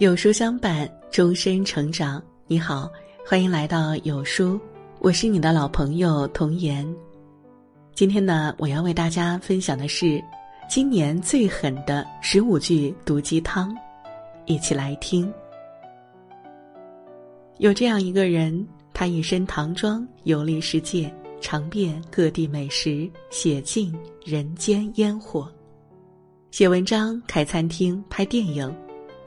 有书相伴，终身成长。你好，欢迎来到有书，我是你的老朋友童言。今天呢，我要为大家分享的是今年最狠的十五句毒鸡汤，一起来听。有这样一个人，他一身唐装游历世界，尝遍各地美食，写尽人间烟火，写文章，开餐厅，拍电影。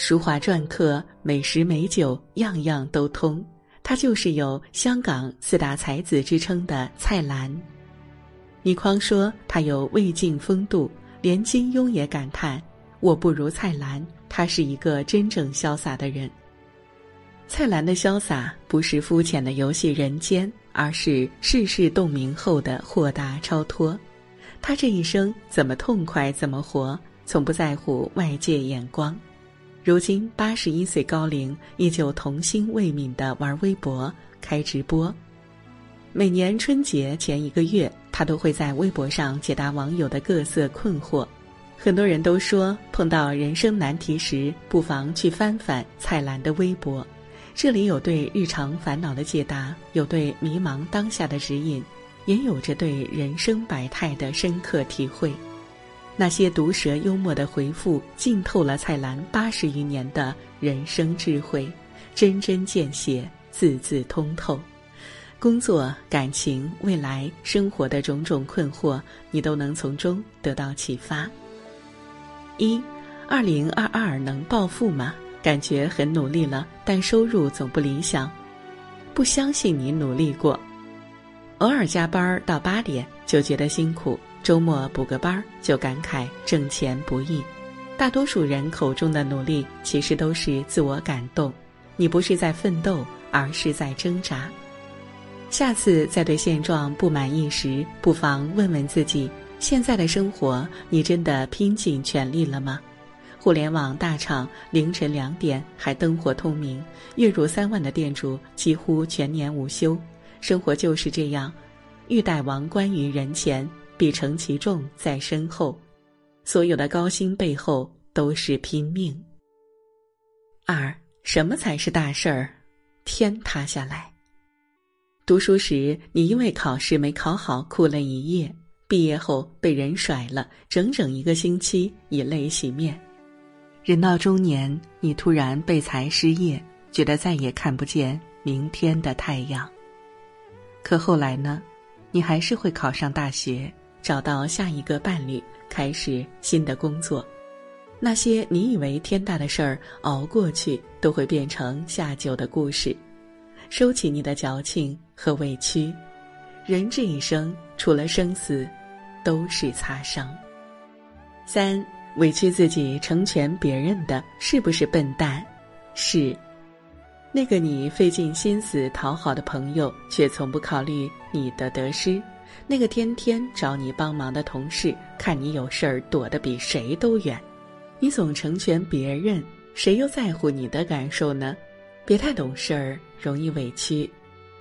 书画篆刻、美食美酒，样样都通。他就是有香港四大才子之称的蔡澜。倪匡说他有魏晋风度，连金庸也感叹：“我不如蔡澜，他是一个真正潇洒的人。”蔡澜的潇洒不是肤浅的游戏人间，而是世事洞明后的豁达超脱。他这一生怎么痛快怎么活，从不在乎外界眼光。如今八十一岁高龄，依旧童心未泯的玩微博、开直播。每年春节前一个月，他都会在微博上解答网友的各色困惑。很多人都说，碰到人生难题时，不妨去翻翻蔡澜的微博，这里有对日常烦恼的解答，有对迷茫当下的指引，也有着对人生百态的深刻体会。那些毒舌幽默的回复，浸透了蔡澜八十余年的人生智慧，针针见血，字字通透。工作、感情、未来、生活的种种困惑，你都能从中得到启发。一，二零二二能暴富吗？感觉很努力了，但收入总不理想。不相信你努力过，偶尔加班到八点就觉得辛苦。周末补个班儿就感慨挣钱不易，大多数人口中的努力其实都是自我感动。你不是在奋斗，而是在挣扎。下次在对现状不满意时，不妨问问自己：现在的生活，你真的拼尽全力了吗？互联网大厂凌晨两点还灯火通明，月入三万的店主几乎全年无休。生活就是这样，欲戴王冠于人前。必承其重在身后，所有的高薪背后都是拼命。二，什么才是大事儿？天塌下来。读书时，你因为考试没考好哭了一夜；毕业后被人甩了，整整一个星期以泪洗面。人到中年，你突然被裁失业，觉得再也看不见明天的太阳。可后来呢？你还是会考上大学。找到下一个伴侣，开始新的工作。那些你以为天大的事儿，熬过去都会变成下酒的故事。收起你的矫情和委屈，人这一生除了生死，都是擦伤。三，委屈自己成全别人的，是不是笨蛋？是。那个你费尽心思讨好的朋友，却从不考虑你的得失。那个天天找你帮忙的同事，看你有事儿躲得比谁都远，你总成全别人，谁又在乎你的感受呢？别太懂事儿，容易委屈。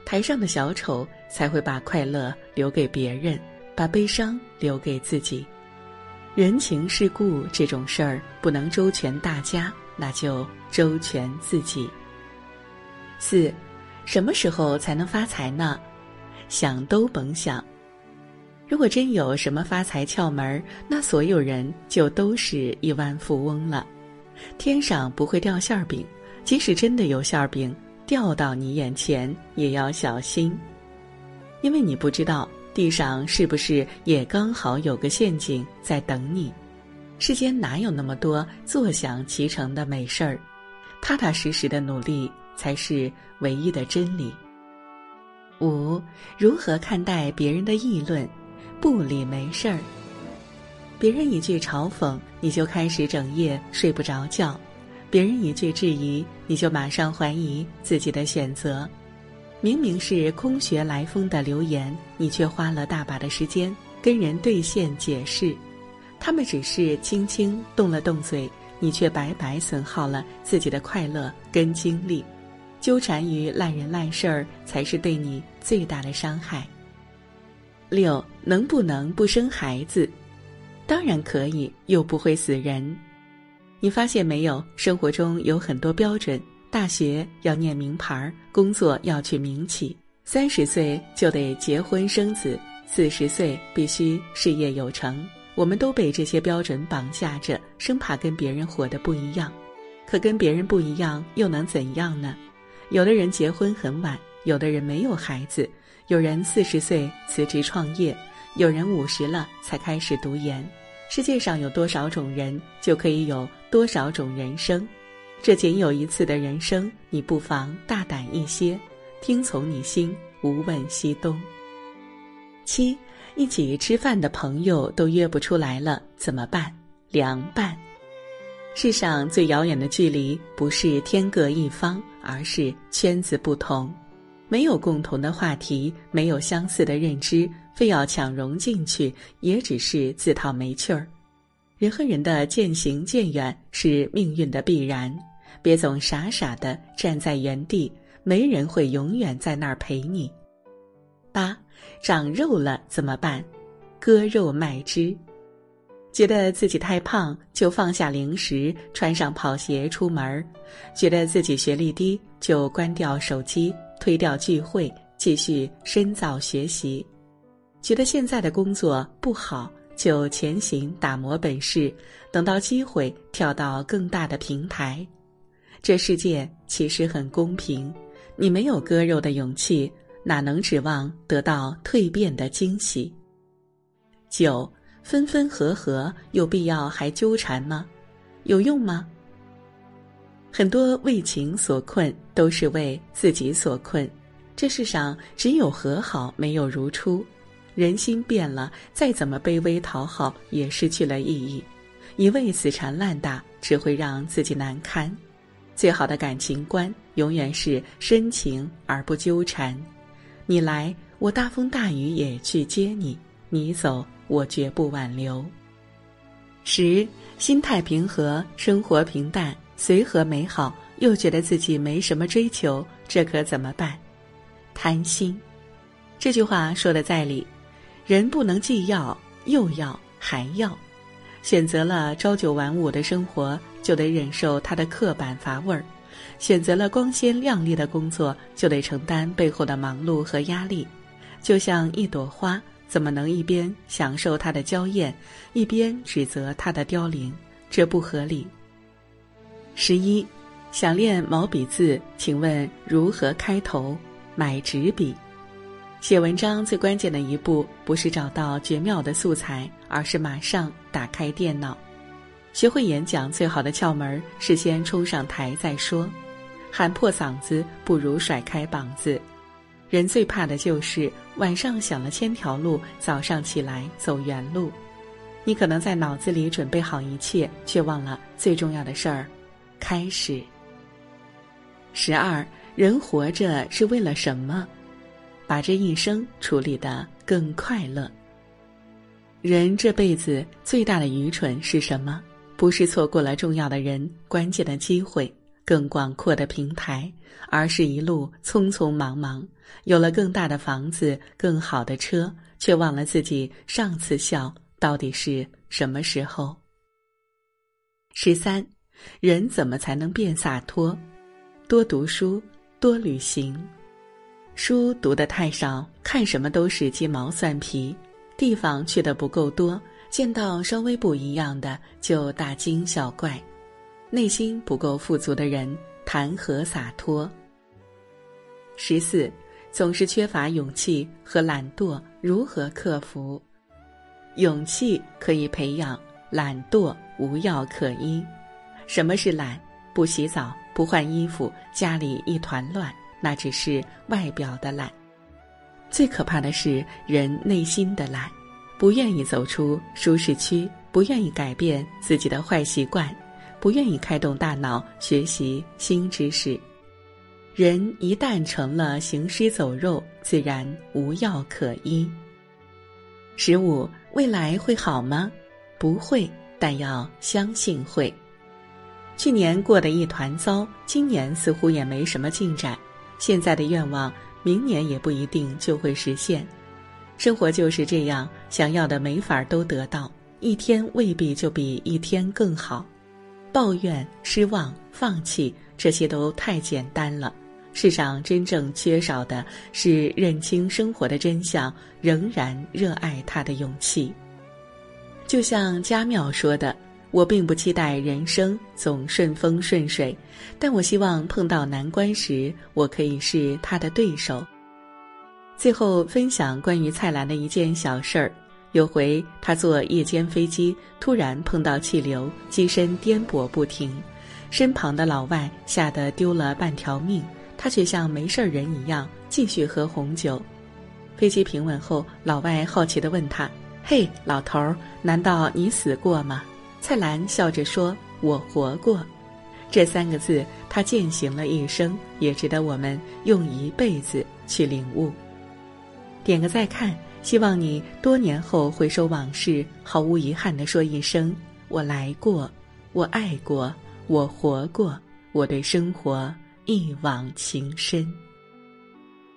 台上的小丑才会把快乐留给别人，把悲伤留给自己。人情世故这种事儿不能周全大家，那就周全自己。四，什么时候才能发财呢？想都甭想。如果真有什么发财窍门那所有人就都是亿万富翁了。天上不会掉馅儿饼，即使真的有馅儿饼掉到你眼前，也要小心，因为你不知道地上是不是也刚好有个陷阱在等你。世间哪有那么多坐享其成的美事儿？踏踏实实的努力才是唯一的真理。五，如何看待别人的议论？不理没事儿，别人一句嘲讽，你就开始整夜睡不着觉；别人一句质疑，你就马上怀疑自己的选择。明明是空穴来风的留言，你却花了大把的时间跟人对线解释。他们只是轻轻动了动嘴，你却白白损耗了自己的快乐跟精力。纠缠于烂人烂事儿，才是对你最大的伤害。六能不能不生孩子？当然可以，又不会死人。你发现没有？生活中有很多标准：大学要念名牌，工作要去名企，三十岁就得结婚生子，四十岁必须事业有成。我们都被这些标准绑架着，生怕跟别人活得不一样。可跟别人不一样又能怎样呢？有的人结婚很晚，有的人没有孩子，有人四十岁辞职创业，有人五十了才开始读研。世界上有多少种人，就可以有多少种人生。这仅有一次的人生，你不妨大胆一些，听从你心，无问西东。七，一起吃饭的朋友都约不出来了，怎么办？凉拌。世上最遥远的距离，不是天各一方，而是圈子不同。没有共同的话题，没有相似的认知，非要强融进去，也只是自讨没趣儿。人和人的渐行渐远是命运的必然，别总傻傻的站在原地，没人会永远在那儿陪你。八，长肉了怎么办？割肉卖脂。觉得自己太胖，就放下零食，穿上跑鞋出门；觉得自己学历低，就关掉手机。推掉聚会，继续深造学习；觉得现在的工作不好，就前行打磨本事，等到机会跳到更大的平台。这世界其实很公平，你没有割肉的勇气，哪能指望得到蜕变的惊喜？九分分合合，有必要还纠缠吗？有用吗？很多为情所困，都是为自己所困。这世上只有和好，没有如初。人心变了，再怎么卑微讨好，也失去了意义。一味死缠烂打，只会让自己难堪。最好的感情观，永远是深情而不纠缠。你来，我大风大雨也去接你；你走，我绝不挽留。十，心态平和，生活平淡。随和美好，又觉得自己没什么追求，这可怎么办？贪心，这句话说的在理。人不能既要又要还要，选择了朝九晚五的生活，就得忍受它的刻板乏味儿；选择了光鲜亮丽的工作，就得承担背后的忙碌和压力。就像一朵花，怎么能一边享受它的娇艳，一边指责它的凋零？这不合理。十一，想练毛笔字，请问如何开头？买纸笔。写文章最关键的一步，不是找到绝妙的素材，而是马上打开电脑。学会演讲最好的窍门是先冲上台再说。喊破嗓子不如甩开膀子。人最怕的就是晚上想了千条路，早上起来走原路。你可能在脑子里准备好一切，却忘了最重要的事儿。开始。十二，人活着是为了什么？把这一生处理的更快乐。人这辈子最大的愚蠢是什么？不是错过了重要的人、关键的机会、更广阔的平台，而是一路匆匆忙忙，有了更大的房子、更好的车，却忘了自己上次笑到底是什么时候。十三。人怎么才能变洒脱？多读书，多旅行。书读得太少，看什么都是鸡毛蒜皮，地方去的不够多，见到稍微不一样的就大惊小怪。内心不够富足的人，谈何洒脱？十四，总是缺乏勇气和懒惰，如何克服？勇气可以培养，懒惰无药可医。什么是懒？不洗澡，不换衣服，家里一团乱，那只是外表的懒。最可怕的是人内心的懒，不愿意走出舒适区，不愿意改变自己的坏习惯，不愿意开动大脑学习新知识。人一旦成了行尸走肉，自然无药可医。十五，未来会好吗？不会，但要相信会。去年过得一团糟，今年似乎也没什么进展。现在的愿望，明年也不一定就会实现。生活就是这样，想要的没法都得到，一天未必就比一天更好。抱怨、失望、放弃，这些都太简单了。世上真正缺少的是认清生活的真相，仍然热爱它的勇气。就像家庙说的：“我并不期待人生总顺风顺水，但我希望碰到难关时，我可以是他的对手。”最后分享关于蔡澜的一件小事儿：有回他坐夜间飞机，突然碰到气流，机身颠簸不停，身旁的老外吓得丢了半条命。他却像没事人一样继续喝红酒。飞机平稳后，老外好奇地问他：“嘿，老头儿，难道你死过吗？”蔡澜笑着说：“我活过。”这三个字，他践行了一生，也值得我们用一辈子去领悟。点个再看，希望你多年后回首往事，毫无遗憾地说一声：“我来过，我爱过，我活过，我对生活。”一往情深。